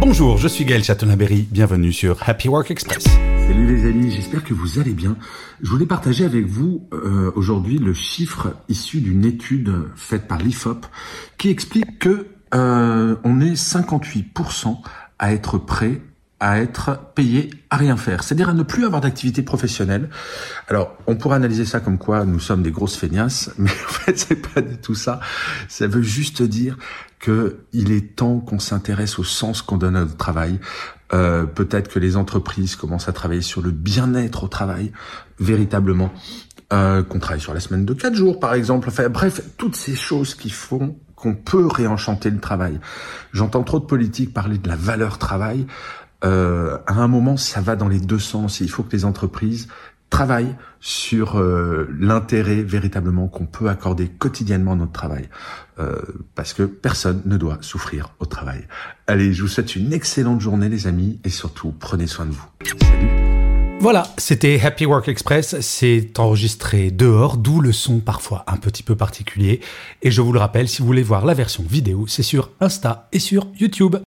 Bonjour, je suis Gaël Chatonaberry, bienvenue sur Happy Work Express. Salut les amis, j'espère que vous allez bien. Je voulais partager avec vous euh, aujourd'hui le chiffre issu d'une étude faite par l'IFOP qui explique que euh, on est 58% à être prêt à être payé à rien faire, c'est-à-dire à ne plus avoir d'activité professionnelle. Alors, on pourrait analyser ça comme quoi nous sommes des grosses feignasses, mais en fait, c'est pas du tout ça. Ça veut juste dire que il est temps qu'on s'intéresse au sens qu'on donne à notre travail. Euh, Peut-être que les entreprises commencent à travailler sur le bien-être au travail, véritablement. Euh, qu'on travaille sur la semaine de quatre jours, par exemple. Enfin, bref, toutes ces choses qui font qu'on peut réenchanter le travail. J'entends trop de politiques parler de la valeur travail. Euh, à un moment, ça va dans les deux sens. Il faut que les entreprises travaillent sur euh, l'intérêt véritablement qu'on peut accorder quotidiennement à notre travail. Euh, parce que personne ne doit souffrir au travail. Allez, je vous souhaite une excellente journée les amis et surtout prenez soin de vous. Voilà, c'était Happy Work Express, c'est enregistré dehors, d'où le son parfois un petit peu particulier. Et je vous le rappelle, si vous voulez voir la version vidéo, c'est sur Insta et sur YouTube.